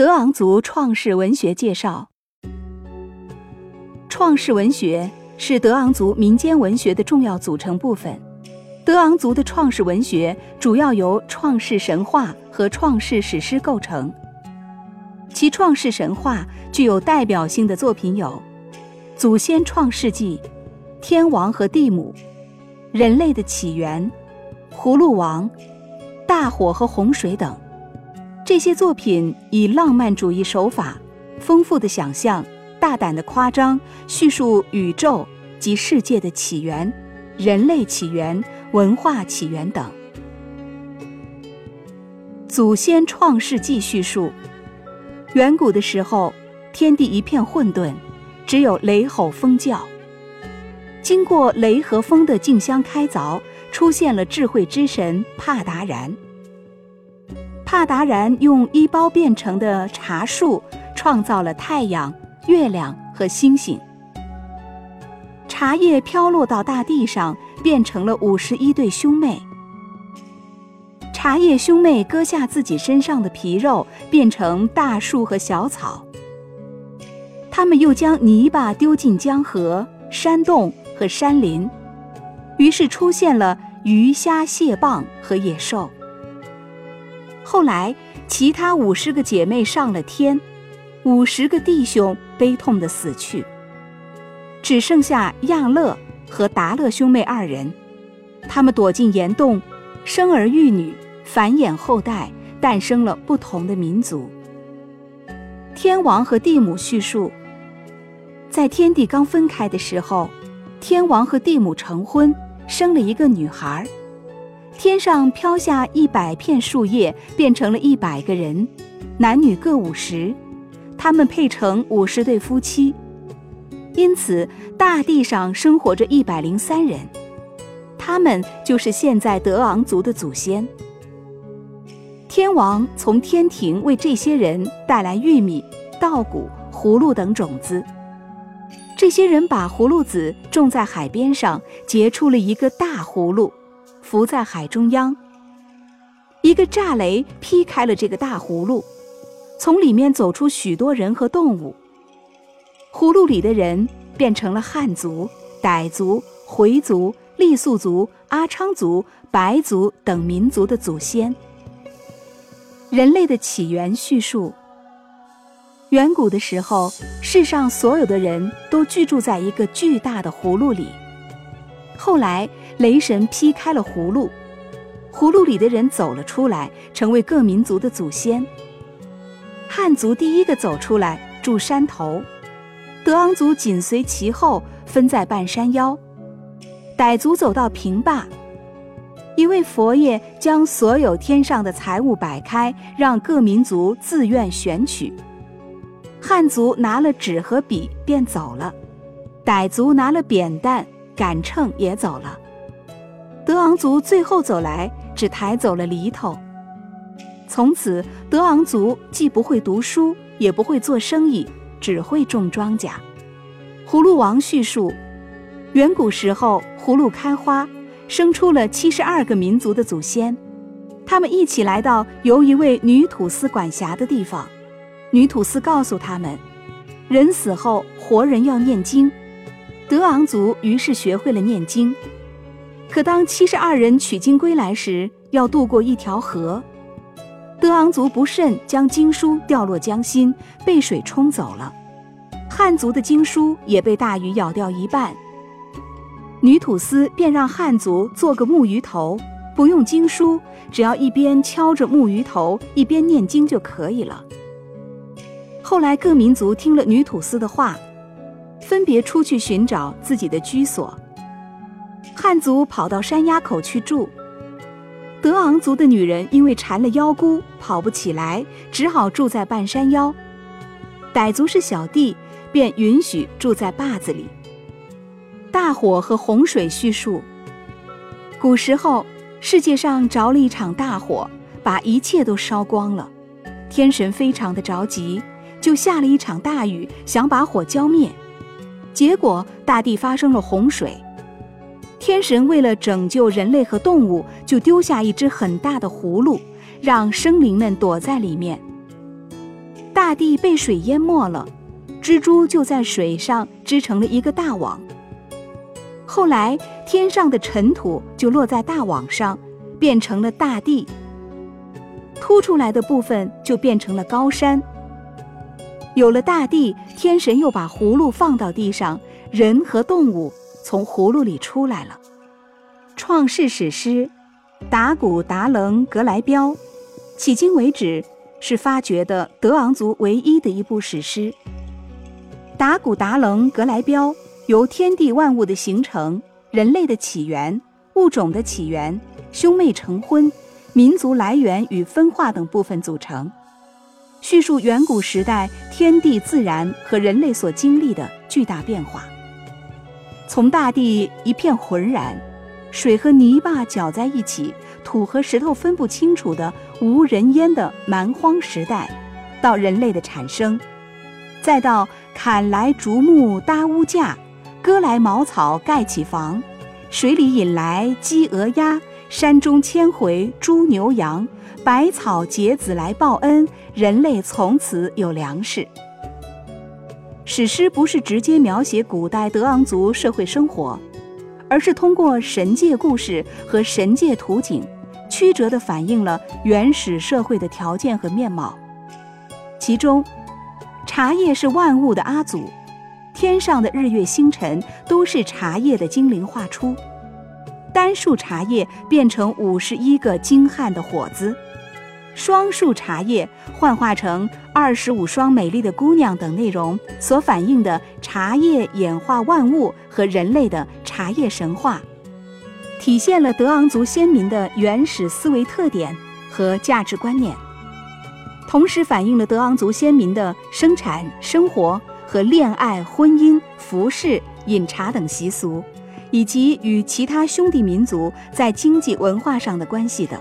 德昂族创世文学介绍：创世文学是德昂族民间文学的重要组成部分。德昂族的创世文学主要由创世神话和创世史诗构成。其创世神话具有代表性的作品有《祖先创世纪》《天王和地母》《人类的起源》《葫芦王》《大火和洪水》等。这些作品以浪漫主义手法、丰富的想象、大胆的夸张叙述宇宙及世界的起源、人类起源、文化起源等。祖先创世纪叙述：远古的时候，天地一片混沌，只有雷吼风叫。经过雷和风的竞相开凿，出现了智慧之神帕达然。帕达然用衣包变成的茶树创造了太阳、月亮和星星。茶叶飘落到大地上，变成了五十一对兄妹。茶叶兄妹割下自己身上的皮肉，变成大树和小草。他们又将泥巴丢进江河、山洞和山林，于是出现了鱼虾蟹蚌和野兽。后来，其他五十个姐妹上了天，五十个弟兄悲痛的死去，只剩下亚乐和达勒兄妹二人。他们躲进岩洞，生儿育女，繁衍后代，诞生了不同的民族。天王和地母叙述，在天地刚分开的时候，天王和地母成婚，生了一个女孩儿。天上飘下一百片树叶，变成了一百个人，男女各五十，他们配成五十对夫妻。因此，大地上生活着一百零三人，他们就是现在德昂族的祖先。天王从天庭为这些人带来玉米、稻谷、葫芦等种子，这些人把葫芦籽种在海边上，结出了一个大葫芦。浮在海中央，一个炸雷劈开了这个大葫芦，从里面走出许多人和动物。葫芦里的人变成了汉族、傣族、回族、傈僳族、阿昌族、白族等民族的祖先。人类的起源叙述：远古的时候，世上所有的人都居住在一个巨大的葫芦里。后来，雷神劈开了葫芦，葫芦里的人走了出来，成为各民族的祖先。汉族第一个走出来，住山头；德昂族紧随其后，分在半山腰；傣族走到平坝。一位佛爷将所有天上的财物摆开，让各民族自愿选取。汉族拿了纸和笔便走了，傣族拿了扁担。杆秤也走了，德昂族最后走来，只抬走了犁头。从此，德昂族既不会读书，也不会做生意，只会种庄稼。葫芦王叙述：远古时候，葫芦开花，生出了七十二个民族的祖先。他们一起来到由一位女土司管辖的地方。女土司告诉他们，人死后，活人要念经。德昂族于是学会了念经，可当七十二人取经归来时，要渡过一条河，德昂族不慎将经书掉落江心，被水冲走了。汉族的经书也被大鱼咬掉一半。女土司便让汉族做个木鱼头，不用经书，只要一边敲着木鱼头，一边念经就可以了。后来各民族听了女土司的话。分别出去寻找自己的居所。汉族跑到山崖口去住，德昂族的女人因为缠了腰箍，跑不起来，只好住在半山腰。傣族是小弟，便允许住在坝子里。大火和洪水叙述，古时候世界上着了一场大火，把一切都烧光了，天神非常的着急，就下了一场大雨，想把火浇灭。结果大地发生了洪水，天神为了拯救人类和动物，就丢下一只很大的葫芦，让生灵们躲在里面。大地被水淹没了，蜘蛛就在水上织成了一个大网。后来，天上的尘土就落在大网上，变成了大地。凸出来的部分就变成了高山。有了大地，天神又把葫芦放到地上，人和动物从葫芦里出来了。创世史诗《达古达楞格莱标》，迄今为止是发掘的德昂族唯一的一部史诗。《达古达楞格莱标》。由天地万物的形成、人类的起源、物种的起源、兄妹成婚、民族来源与分化等部分组成，叙述远古时代天地自然和人类所经历的巨大变化。从大地一片浑然，水和泥巴搅在一起，土和石头分不清楚的无人烟的蛮荒时代，到人类的产生，再到砍来竹木搭屋架。割来茅草盖起房，水里引来鸡鹅鸭，山中千回猪牛羊，百草结子来报恩，人类从此有粮食。史诗不是直接描写古代德昂族社会生活，而是通过神界故事和神界图景，曲折地反映了原始社会的条件和面貌。其中，茶叶是万物的阿祖。天上的日月星辰都是茶叶的精灵画出，单数茶叶变成五十一个精悍的火子，双数茶叶幻化成二十五双美丽的姑娘等内容所反映的茶叶演化万物和人类的茶叶神话，体现了德昂族先民的原始思维特点和价值观念，同时反映了德昂族先民的生产生活。和恋爱、婚姻、服饰、饮茶等习俗，以及与其他兄弟民族在经济文化上的关系等。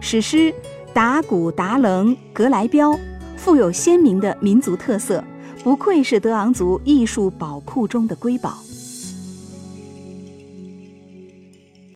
史诗《达古达楞格莱标》富有鲜明的民族特色，不愧是德昂族艺术宝库中的瑰宝。